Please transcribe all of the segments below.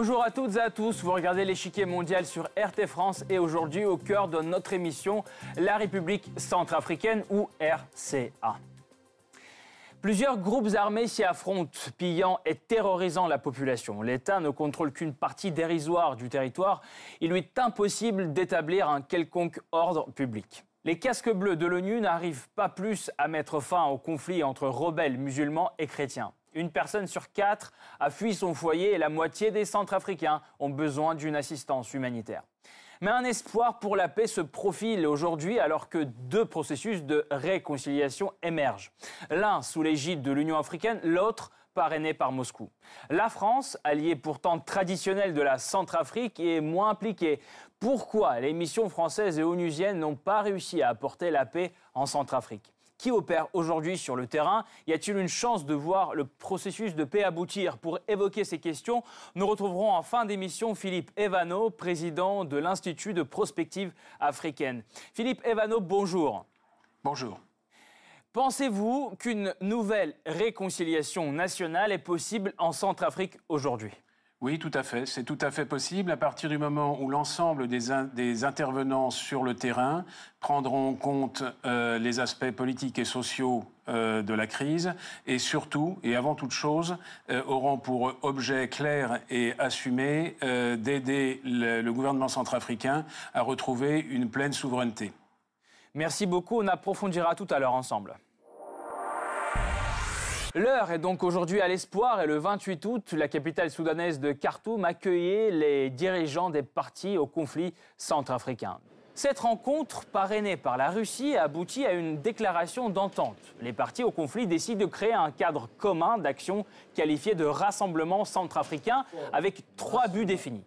Bonjour à toutes et à tous, vous regardez l'échiquier mondial sur RT France et aujourd'hui au cœur de notre émission La République centrafricaine ou RCA. Plusieurs groupes armés s'y affrontent, pillant et terrorisant la population. L'État ne contrôle qu'une partie dérisoire du territoire. Il lui est impossible d'établir un quelconque ordre public. Les casques bleus de l'ONU n'arrivent pas plus à mettre fin au conflit entre rebelles musulmans et chrétiens. Une personne sur quatre a fui son foyer et la moitié des Centrafricains ont besoin d'une assistance humanitaire. Mais un espoir pour la paix se profile aujourd'hui alors que deux processus de réconciliation émergent. L'un sous l'égide de l'Union africaine, l'autre parrainé par Moscou. La France, alliée pourtant traditionnelle de la Centrafrique, est moins impliquée. Pourquoi les missions françaises et onusiennes n'ont pas réussi à apporter la paix en Centrafrique? Qui opère aujourd'hui sur le terrain Y a-t-il une chance de voir le processus de paix aboutir Pour évoquer ces questions, nous retrouverons en fin d'émission Philippe Evano, président de l'Institut de prospective africaine. Philippe Evano, bonjour. Bonjour. Pensez-vous qu'une nouvelle réconciliation nationale est possible en Centrafrique aujourd'hui? Oui, tout à fait. C'est tout à fait possible à partir du moment où l'ensemble des, intervenants sur le terrain prendront en compte euh, les aspects politiques et sociaux euh, de la crise et surtout, et avant toute chose, euh, auront pour objet clair et assumé d'aider le gouvernement centrafricain à retrouver une pleine souveraineté. Merci beaucoup. On approfondira tout à l'heure ensemble. L'heure est donc aujourd'hui à l'espoir et le 28 août, la capitale soudanaise de Khartoum accueillait les dirigeants des partis au conflit centrafricain. Cette rencontre, parrainée par la Russie, aboutit à une déclaration d'entente. Les partis au conflit décident de créer un cadre commun d'action qualifié de rassemblement centrafricain avec trois buts définis.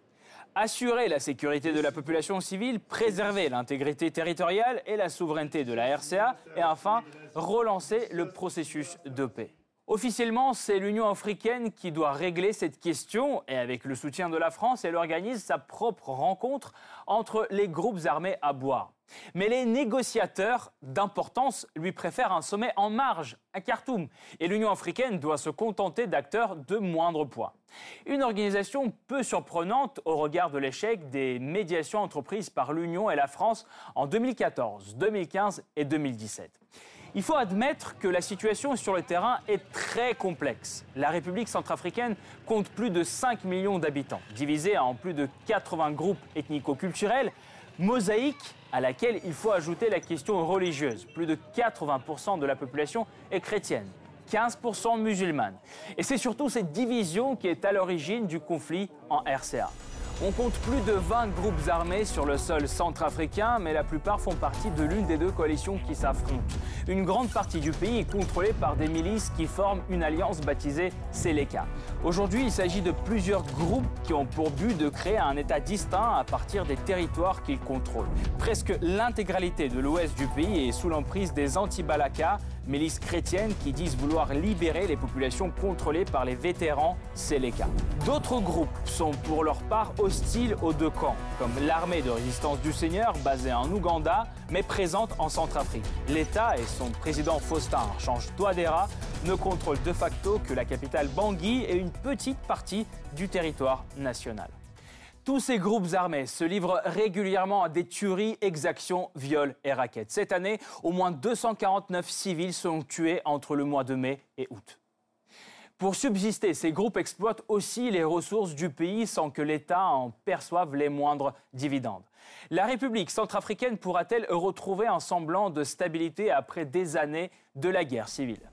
Assurer la sécurité de la population civile, préserver l'intégrité territoriale et la souveraineté de la RCA et enfin relancer le processus de paix. Officiellement, c'est l'Union africaine qui doit régler cette question et avec le soutien de la France, elle organise sa propre rencontre entre les groupes armés à boire. Mais les négociateurs d'importance lui préfèrent un sommet en marge, à Khartoum, et l'Union africaine doit se contenter d'acteurs de moindre poids. Une organisation peu surprenante au regard de l'échec des médiations entreprises par l'Union et la France en 2014, 2015 et 2017. Il faut admettre que la situation sur le terrain est très complexe. La République centrafricaine compte plus de 5 millions d'habitants, divisés en plus de 80 groupes ethnico-culturels, mosaïque à laquelle il faut ajouter la question religieuse. Plus de 80% de la population est chrétienne, 15% musulmane. Et c'est surtout cette division qui est à l'origine du conflit en RCA. On compte plus de 20 groupes armés sur le sol centrafricain, mais la plupart font partie de l'une des deux coalitions qui s'affrontent. Une grande partie du pays est contrôlée par des milices qui forment une alliance baptisée Seleka. Aujourd'hui, il s'agit de plusieurs groupes qui ont pour but de créer un État distinct à partir des territoires qu'ils contrôlent. Presque l'intégralité de l'ouest du pays est sous l'emprise des anti-Balaka, milices chrétiennes qui disent vouloir libérer les populations contrôlées par les vétérans Seleka. D'autres groupes sont pour leur part hostiles aux deux camps, comme l'armée de résistance du Seigneur basée en Ouganda mais présente en Centrafrique. L'État et son président Faustin Archange Touadéra ne contrôlent de facto que la capitale Bangui et une petite partie du territoire national. Tous ces groupes armés se livrent régulièrement à des tueries, exactions, viols et raquettes. Cette année, au moins 249 civils sont tués entre le mois de mai et août. Pour subsister, ces groupes exploitent aussi les ressources du pays sans que l'État en perçoive les moindres dividendes. La République centrafricaine pourra-t-elle retrouver un semblant de stabilité après des années de la guerre civile?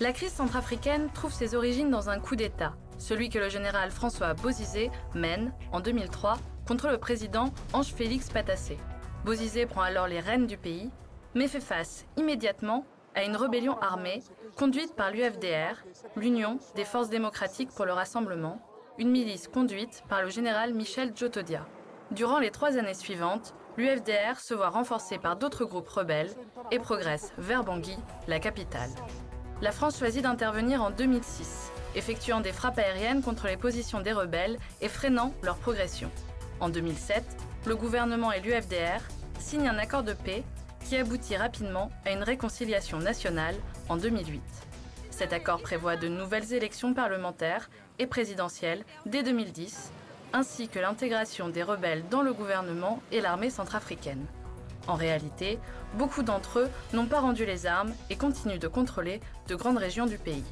La crise centrafricaine trouve ses origines dans un coup d'État celui que le général François Bozizé mène en 2003 contre le président Ange-Félix Patassé. Bozizé prend alors les rênes du pays, mais fait face immédiatement à une rébellion armée conduite par l'UFDR, l'Union des forces démocratiques pour le rassemblement, une milice conduite par le général Michel Djotodia. Durant les trois années suivantes, l'UFDR se voit renforcée par d'autres groupes rebelles et progresse vers Bangui, la capitale. La France choisit d'intervenir en 2006 effectuant des frappes aériennes contre les positions des rebelles et freinant leur progression. En 2007, le gouvernement et l'UFDR signent un accord de paix qui aboutit rapidement à une réconciliation nationale en 2008. Cet accord prévoit de nouvelles élections parlementaires et présidentielle dès 2010, ainsi que l'intégration des rebelles dans le gouvernement et l'armée centrafricaine. En réalité, beaucoup d'entre eux n'ont pas rendu les armes et continuent de contrôler de grandes régions du pays.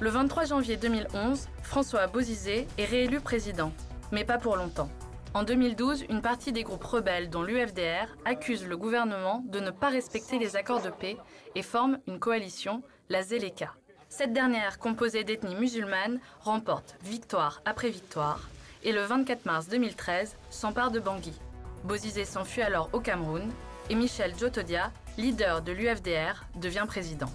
Le 23 janvier 2011, François Bozizé est réélu président, mais pas pour longtemps. En 2012, une partie des groupes rebelles, dont l'UFDR, accuse le gouvernement de ne pas respecter les accords de paix et forme une coalition, la Zeleka. Cette dernière, composée d'ethnies musulmanes, remporte victoire après victoire et le 24 mars 2013 s'empare de Bangui. Bozizé s'enfuit alors au Cameroun et Michel Djotodia, leader de l'UFDR, devient président.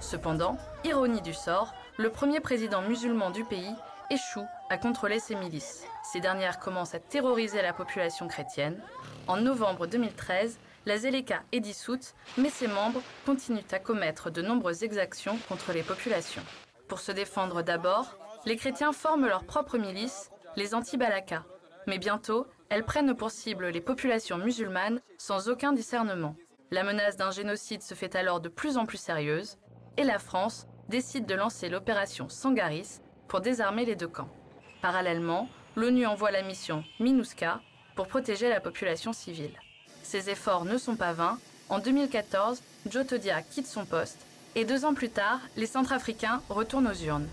Cependant, ironie du sort, le premier président musulman du pays échoue à contrôler ses milices. Ces dernières commencent à terroriser la population chrétienne. En novembre 2013, la Zeleka est dissoute, mais ses membres continuent à commettre de nombreuses exactions contre les populations. Pour se défendre d'abord, les chrétiens forment leur propre milice, les anti-Balaka. Mais bientôt, elles prennent pour cible les populations musulmanes sans aucun discernement. La menace d'un génocide se fait alors de plus en plus sérieuse, et la France décide de lancer l'opération Sangaris pour désarmer les deux camps. Parallèlement, l'ONU envoie la mission MINUSCA pour protéger la population civile. Ces efforts ne sont pas vains. En 2014, Jotodia quitte son poste et deux ans plus tard, les Centrafricains retournent aux urnes.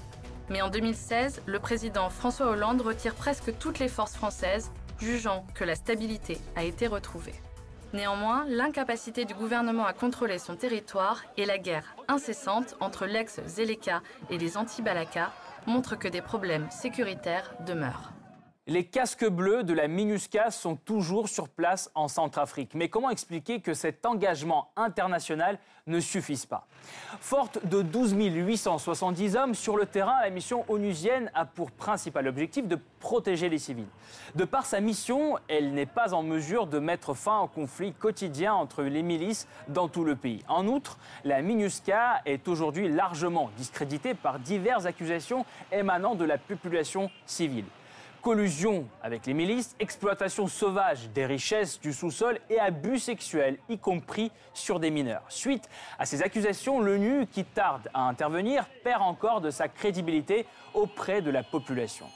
Mais en 2016, le président François Hollande retire presque toutes les forces françaises, jugeant que la stabilité a été retrouvée. Néanmoins, l'incapacité du gouvernement à contrôler son territoire et la guerre incessante entre l'ex-Zeleka et les anti-Balaka montrent que des problèmes sécuritaires demeurent. Les casques bleus de la MINUSCA sont toujours sur place en Centrafrique. Mais comment expliquer que cet engagement international ne suffise pas? Forte de 12 870 hommes sur le terrain, la mission onusienne a pour principal objectif de protéger les civils. De par sa mission, elle n'est pas en mesure de mettre fin au conflit quotidien entre les milices dans tout le pays. En outre, la MINUSCA est aujourd'hui largement discréditée par diverses accusations émanant de la population civile collusion avec les milices, exploitation sauvage des richesses du sous-sol et abus sexuels, y compris sur des mineurs. Suite à ces accusations, l'ONU, qui tarde à intervenir, perd encore de sa crédibilité auprès de la population.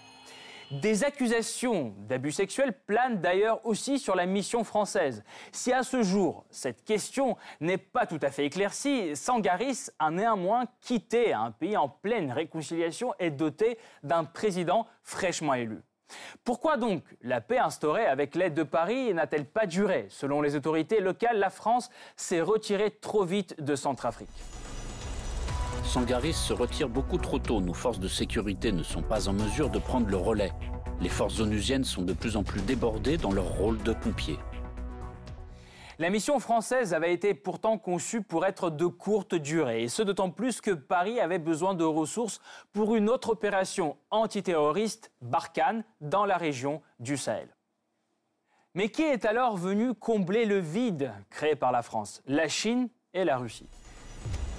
Des accusations d'abus sexuels planent d'ailleurs aussi sur la mission française. Si à ce jour, cette question n'est pas tout à fait éclaircie, Sangaris a néanmoins quitté un pays en pleine réconciliation et doté d'un président fraîchement élu. Pourquoi donc la paix instaurée avec l'aide de Paris n'a-t-elle pas duré Selon les autorités locales, la France s'est retirée trop vite de Centrafrique. Sangaris se retire beaucoup trop tôt. Nos forces de sécurité ne sont pas en mesure de prendre le relais. Les forces onusiennes sont de plus en plus débordées dans leur rôle de pompiers. La mission française avait été pourtant conçue pour être de courte durée, et ce d'autant plus que Paris avait besoin de ressources pour une autre opération antiterroriste, Barkhane, dans la région du Sahel. Mais qui est alors venu combler le vide créé par la France? La Chine et la Russie.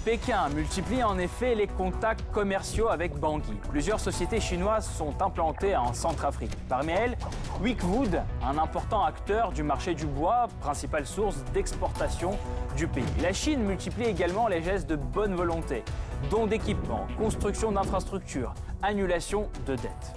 Pékin multiplie en effet les contacts commerciaux avec Bangui. Plusieurs sociétés chinoises sont implantées en Centrafrique. Parmi elles, Wickwood, un important acteur du marché du bois, principale source d'exportation du pays. La Chine multiplie également les gestes de bonne volonté, dons d'équipements, construction d'infrastructures, annulation de dettes.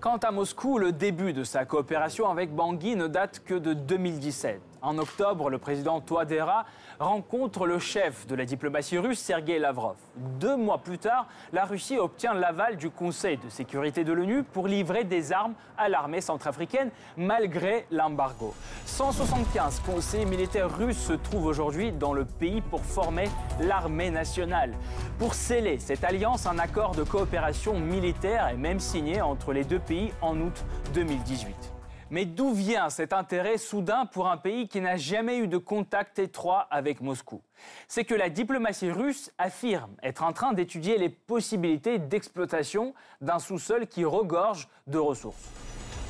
Quant à Moscou, le début de sa coopération avec Bangui ne date que de 2017. En octobre, le président Touadéra rencontre le chef de la diplomatie russe, Sergei Lavrov. Deux mois plus tard, la Russie obtient l'aval du Conseil de sécurité de l'ONU pour livrer des armes à l'armée centrafricaine malgré l'embargo. 175 conseillers militaires russes se trouvent aujourd'hui dans le pays pour former l'armée nationale. Pour sceller cette alliance, un accord de coopération militaire est même signé entre les deux pays en août 2018. Mais d'où vient cet intérêt soudain pour un pays qui n'a jamais eu de contact étroit avec Moscou? C'est que la diplomatie russe affirme être en train d'étudier les possibilités d'exploitation d'un sous-sol qui regorge de ressources.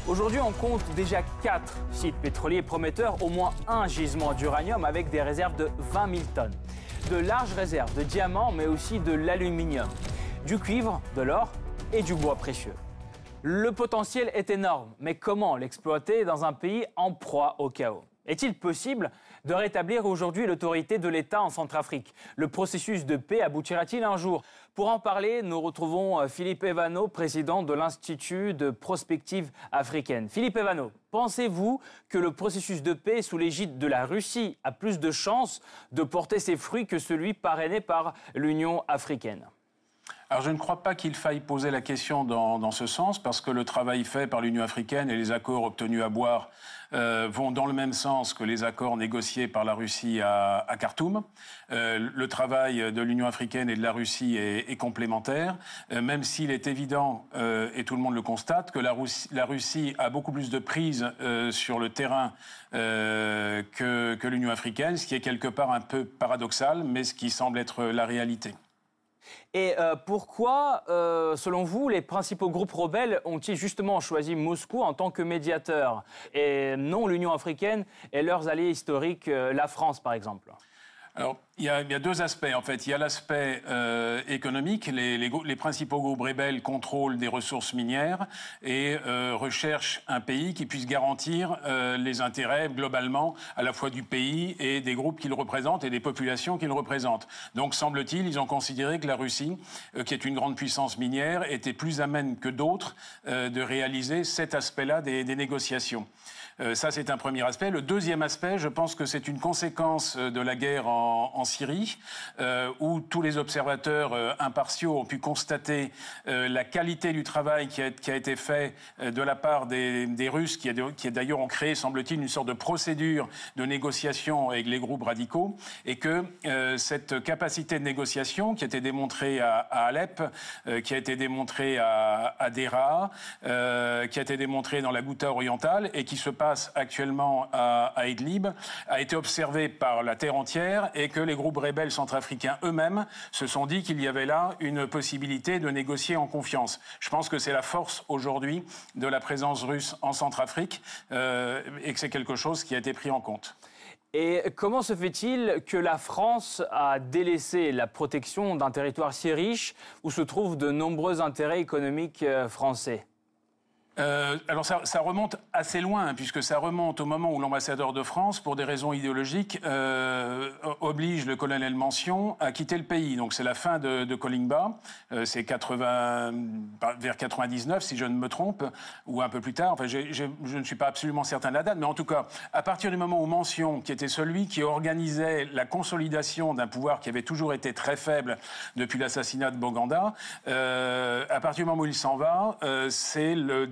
Aujourd'hui, on compte déjà quatre sites pétroliers prometteurs, au moins un gisement d'uranium avec des réserves de 20 000 tonnes. De larges réserves de diamants, mais aussi de l'aluminium, du cuivre, de l'or et du bois précieux. Le potentiel est énorme, mais comment l'exploiter dans un pays en proie au chaos? Est-il possible de rétablir aujourd'hui l'autorité de l'État en Centrafrique? Le processus de paix aboutira-t-il un jour? Pour en parler, nous retrouvons euh, Philippe Evano, président de l'Institut de prospective africaine. Philippe Evano, pensez-vous que le processus de paix sous l'égide de la Russie a plus de chances de porter ses fruits que celui parrainé par l'Union africaine? Alors je ne crois pas qu'il faille poser la question dans, ce sens, parce que le travail fait par l'Union africaine et les accords obtenus à boire euh, vont dans le même sens que les accords négociés par la Russie à, Khartoum. Euh, le travail de l'Union africaine et de la Russie est, complémentaire, euh, même s'il est évident, et tout le monde le constate, que la Russie, a beaucoup plus de prise sur le terrain que l'Union africaine, ce qui est quelque part un peu paradoxal, mais ce qui semble être la réalité. Et euh, pourquoi, euh, selon vous, les principaux groupes rebelles ont-ils justement choisi Moscou en tant que médiateur et non l'Union africaine et leurs alliés historiques, euh, la France par exemple? Alors, il y, a, deux aspects en fait. Il y a l'aspect euh, économique. Les, principaux groupes rebelles contrôlent des ressources minières et euh, recherchent un pays qui puisse garantir euh, les intérêts globalement à la fois du pays et des groupes qu'ils représentent et des populations qu'ils représentent. Donc, semble-t-il, ils ont considéré que la Russie, qui est une grande puissance minière, était plus amène que d'autres de réaliser cet aspect-là des négociations. Euh, ça, c'est un premier aspect. Le deuxième aspect, je pense que c'est une conséquence euh, de la guerre en, Syrie, euh, où tous les observateurs impartiaux ont pu constater la qualité du travail qui a, été fait de la part des, Russes, qui, d'ailleurs ont créé, semble-t-il, une sorte de procédure de négociation avec les groupes radicaux, et que cette capacité de négociation, qui a été démontrée à, Alep, qui a été démontrée à, à Dera, qui a été démontrée dans la Ghouta orientale, et qui se passe actuellement à, Idlib a été observé par la terre entière et que les groupes rebelles centrafricains eux-mêmes se sont dit qu'il y avait là une possibilité de négocier en confiance. Je pense que c'est la force aujourd'hui de la présence russe en Centrafrique euh, et que c'est quelque chose qui a été pris en compte. Et comment se fait-il que la France a délaissé la protection d'un territoire si riche où se trouvent de nombreux intérêts économiques euh, français? Euh, alors ça, remonte assez loin, puisque ça remonte au moment où l'ambassadeur de France, pour des raisons idéologiques, euh, oblige le colonel Mention à quitter le pays. Donc c'est la fin de, de euh, c'est 80, vers 99 si je ne me trompe, ou un peu plus tard. Enfin, je ne suis pas absolument certain de la date, mais en tout cas, à partir du moment où Mention, qui était celui qui organisait la consolidation d'un pouvoir qui avait toujours été très faible depuis l'assassinat de Boganda, à partir du moment où il s'en va, c'est le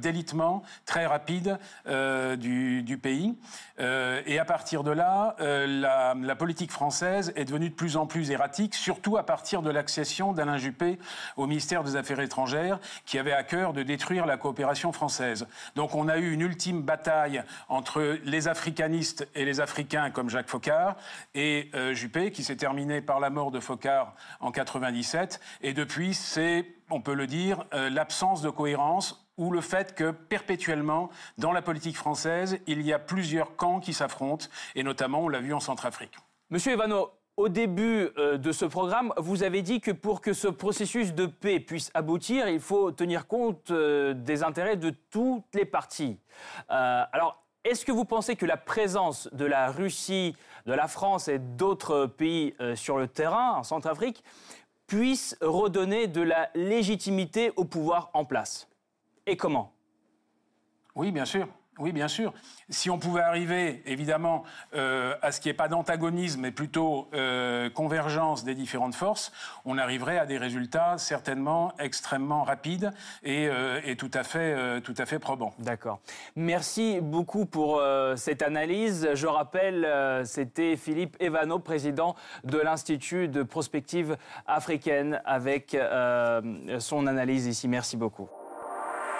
très rapide euh, du, pays. Euh, et à partir de là, euh, la, politique française est devenue de plus en plus erratique, surtout à partir de l'accession d'Alain Juppé au ministère des Affaires étrangères, qui avait à cœur de détruire la coopération française. Donc on a eu une ultime bataille entre les africanistes et les Africains comme Jacques Faucard et Juppé, qui s'est terminée par la mort de Faucard en 97. Et depuis, c'est on peut le dire, l'absence de cohérence ou le fait que perpétuellement, dans la politique française, il y a plusieurs camps qui s'affrontent, et notamment, on l'a vu en Centrafrique. Monsieur Evano, au début euh, de ce programme, vous avez dit que pour que ce processus de paix puisse aboutir, il faut tenir compte euh, des intérêts de toutes les parties. Euh, alors, est-ce que vous pensez que la présence de la Russie, de la France et d'autres pays sur le terrain, en Centrafrique, puisse redonner de la légitimité au pouvoir en place? Et comment? Oui, bien sûr. Oui, bien sûr. Si on pouvait arriver, évidemment, euh, à ce qui n'est pas d'antagonisme, mais plutôt euh, convergence des différentes forces, on arriverait à des résultats certainement extrêmement rapides et, euh, tout, à fait, tout à fait probants. D'accord. Merci beaucoup pour cette analyse. Je rappelle, c'était Philippe Evano, président de l'Institut de prospective africaine, avec son analyse ici. Merci beaucoup.